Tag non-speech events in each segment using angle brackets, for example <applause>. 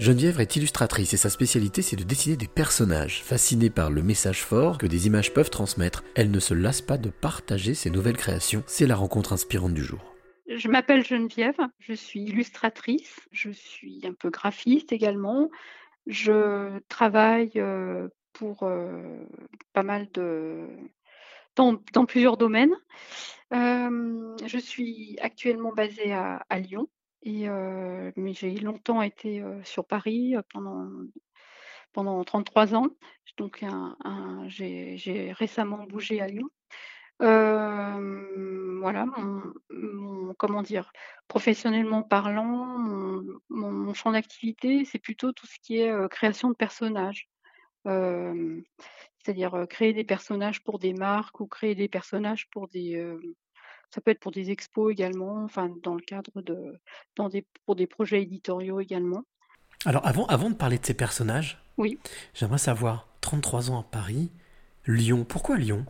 Geneviève est illustratrice et sa spécialité c'est de dessiner des personnages. Fascinée par le message fort que des images peuvent transmettre, elle ne se lasse pas de partager ses nouvelles créations. C'est la rencontre inspirante du jour. Je m'appelle Geneviève, je suis illustratrice, je suis un peu graphiste également. Je travaille euh, pour euh, pas mal de... dans, plusieurs domaines. Euh, je suis actuellement basée à Lyon mais j'ai longtemps été, sur Paris, pendant pendant 33 ans. Donc j'ai récemment bougé à Lyon. voilà, comment dire? Professionnellement parlant, mon champ d'activité, c'est plutôt tout ce qui est, création de personnages. c'est-à-dire, créer des personnages pour des marques ou créer des personnages pour des, ça peut être pour des expos également, enfin dans le cadre de dans des pour des projets éditoriaux également. Alors avant, avant de parler de ces personnages, oui. j'aimerais savoir, 33 ans à Paris, Lyon, pourquoi Lyon?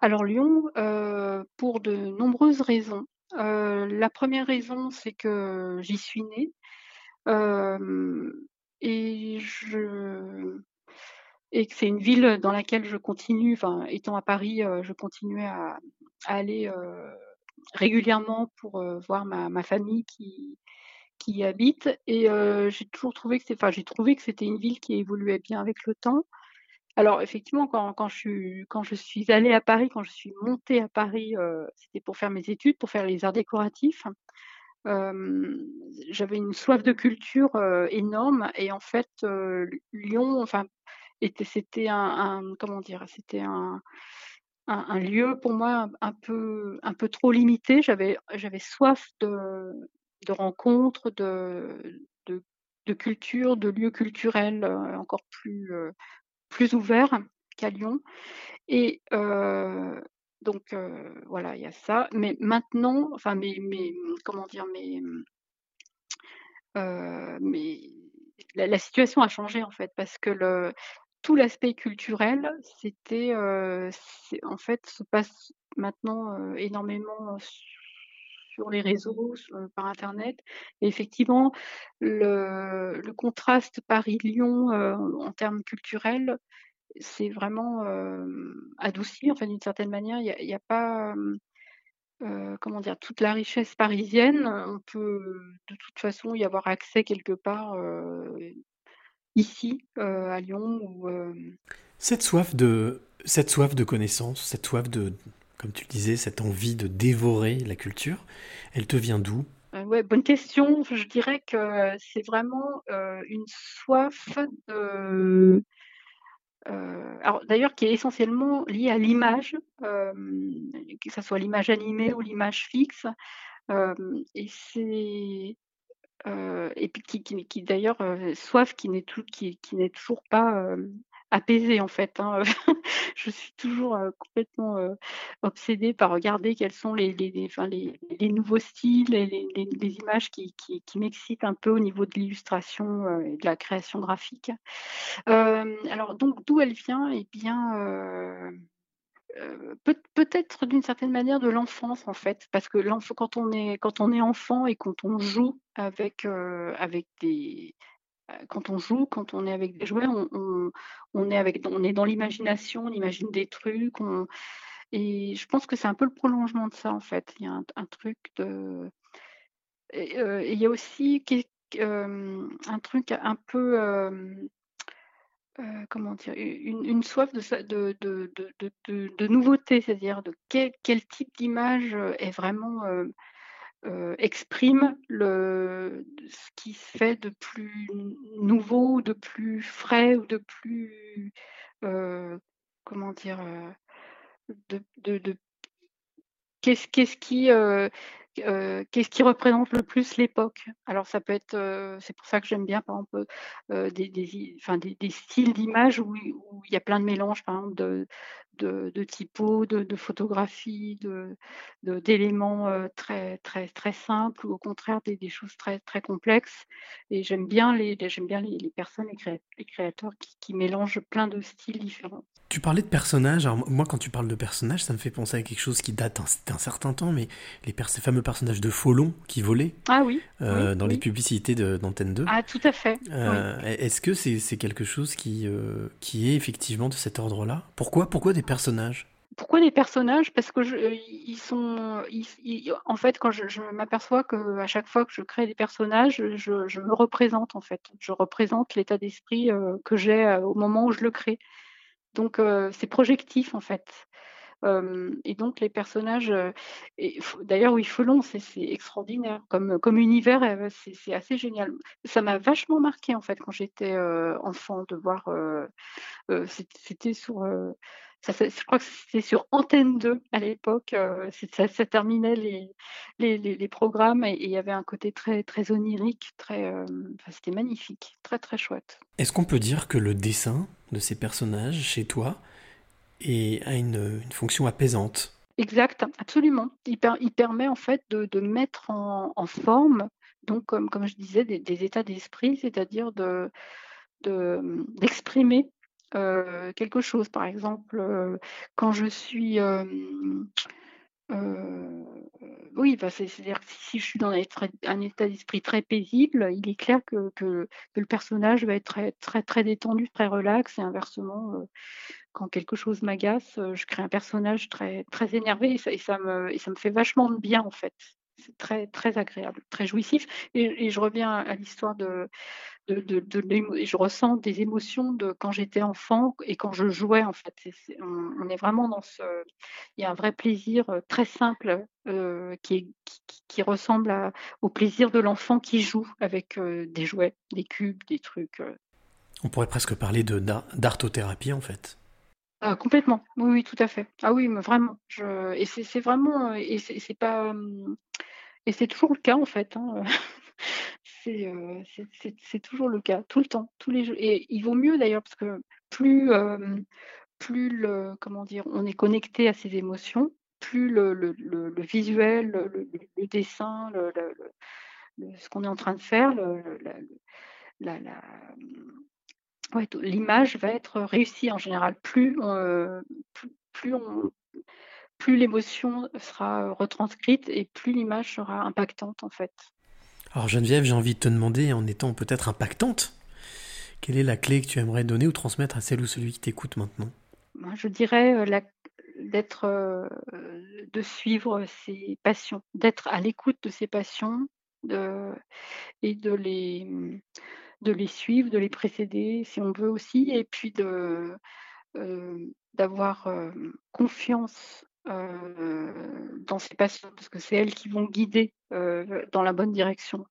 Alors Lyon, euh, pour de nombreuses raisons. Euh, la première raison, c'est que j'y suis née. Euh, et je et que c'est une ville dans laquelle je continue, enfin étant à Paris, je continuais à, aller régulièrement pour voir ma, famille qui, qui y habite. Et j'ai toujours trouvé que c'était, j'ai trouvé que c'était une ville qui évoluait bien avec le temps. Alors effectivement, quand, quand, je suis, quand je suis allée à Paris, quand je suis montée à Paris, c'était pour faire mes études, pour faire les arts décoratifs. j'avais une soif de culture énorme et en fait Lyon, enfin, était, c'était un, comment dire, c'était un, un, lieu pour moi un peu, un peu trop limité. J'avais, j'avais soif de, de rencontres, de, de, de, culture, de lieux culturels euh, encore plus, euh, plus ouverts qu'à Lyon. Et euh, donc voilà, il y a ça. Mais maintenant, enfin, mais comment dire, mais la, la, situation a changé en fait parce que le, tout l'aspect culturel, c'était, en fait, se passe maintenant, énormément, sur les réseaux, par internet et effectivement le contraste Paris-Lyon, en termes culturels, c'est vraiment, adouci, enfin d'une certaine manière. Il y a pas, comment dire? Toute la richesse parisienne, on peut de toute façon y avoir accès quelque part, ici, euh, à Lyon. Euh, cette soif de cette soif de connaissance, cette soif de, comme tu le disais, cette envie de dévorer la culture, elle te vient d'où? Euh, ouais, bonne question. Je dirais que c'est vraiment une soif de. alors d'ailleurs, qui est essentiellement liée à l'image, que ce soit l'image animée ou l'image fixe. et c'est et puis qui qui d'ailleurs, soif qui n'est qui qui toujours pas, apaisée en fait, hein. <laughs> Je suis toujours, complètement, obsédée par regarder quels sont les les les les nouveaux styles et les les les images qui qui qui m'excitent un peu au niveau de l'illustration, et de la création graphique. alors donc d'où elle vient? Eh bien, peut-être d'une certaine manière de l'enfance en fait, parce que quand on est quand on est enfant et quand on joue avec, avec des quand on joue, quand on est avec des jouets, on est avec on est dans l'imagination, on imagine des trucs, et je pense que c'est un peu le prolongement de ça en fait. Il y a un truc de il y a aussi un truc un peu, comment dire? une soif de de de de de nouveauté, c'est-à-dire de quel type d'image, est vraiment, exprime le ce qui se fait de plus nouveau, de plus frais ou de plus, comment dire? de qu'est-ce qui, qu'est-ce qui représente le plus l'époque? Alors ça peut être, c'est pour ça que j'aime bien par exemple, des des styles d'images où il y a plein de mélanges par exemple de de, de typos, de, photographies, d'éléments euh, très, simples ou au contraire des, choses très, complexes. Et j'aime bien les, bien les, personnes, les, créa- les créateurs qui, mélangent plein de styles différents. Tu parlais de personnages. Alors, moi, quand tu parles de personnages, ça me fait penser à quelque chose qui date d'un certain temps, mais les ces fameux personnages de Folon qui volaient Ah oui, euh, oui, dans les publicités d'Antenne 2. Ah tout à fait. Oui. Euh, Est-ce que c'est quelque chose qui, euh, qui est effectivement de cet ordre-là? Pourquoi, pourquoi des personnages? Pourquoi les personnages? Parce que je, ils sont, ils- ils- en fait, quand je, je m'aperçois que à chaque fois que je crée des personnages, je, je me représente en fait. Je représente l'état d'esprit que j'ai au moment où je le crée. Donc c'est projectif en fait. Et donc les personnages, euh, d'ailleurs oui, Felon, c'est extraordinaire comme, univers, euh, c'est assez génial. Ça m'a vachement marqué en fait quand j'étais euh, enfant de voir. c'était sur, je crois que c'était sur Antenne 2 à l'époque. ça, terminait les, programmes et il y avait un côté très onirique, très, enfin, c'était magnifique, très très chouette. Est-ce qu'on peut dire que le dessin de ces personnages chez toi est- a une, fonction apaisante Exact, absolument. Il, per- il permet en fait de, mettre en, forme, donc comme, je disais, des, états d'esprit, c'est-à-dire de, de- d'exprimer euh, quelque chose. Par exemple, euh, quand je suis... euh, oui, bah, c'est- c'est-à-dire que si je suis dans un état, d'esprit très paisible, il est clair que, le personnage va être très, très, détendu, très relax, et inversement, euh, quand quelque chose m'agace, euh, je crée un personnage très, très énervé et ça, et ça me, et ça me fait vachement de bien en fait. C'est très, très agréable, très jouissif. Et, et je reviens à l'histoire de, de, de, de l'émo- et je ressens des émotions de quand j'étais enfant et quand je jouais en fait. On, on est vraiment dans ce, il y a un vrai plaisir euh, très simple euh, qui, est- qui, ressemble à- au plaisir de l'enfant qui joue avec euh, des jouets, des cubes, des trucs. euh, On pourrait presque parler de d'ar- d'artothérapie en fait. Ah, complètement. Oui, oui, tout à fait. Ah oui, mais vraiment. Je... Et c'est vraiment. Et c'est c'est pas. Et c'est toujours le cas, en fait. hein. <laughs> C'est euh, c'est- toujours le cas, tout le temps, tous les jours. Et il vaut mieux d'ailleurs, parce que plus, euh, plus le, comment dire, on est connecté à ses émotions, plus le, le, le- visuel, le, dessin, ce qu'on est en train de faire, la- ouais, l'image va être réussie en général. Plus, euh, plus, plus on, plus l'émotion sera retranscrite et plus l'image sera impactante en fait. Alors Geneviève, j'ai envie de te demander, en étant peut-être impactante, quelle est la clé que tu aimerais donner ou transmettre à celle ou celui qui t'écoute maintenant? Moi, je dirais euh, la- d'être, euh, euh, de suivre ses passions, d'être à l'écoute de ses passions de, et de les, de les suivre, de les précéder si on veut aussi, et puis de, euh, d'avoir euh, confiance euh, dans ses passions, parce que c'est elles qui vont guider euh, dans la bonne direction.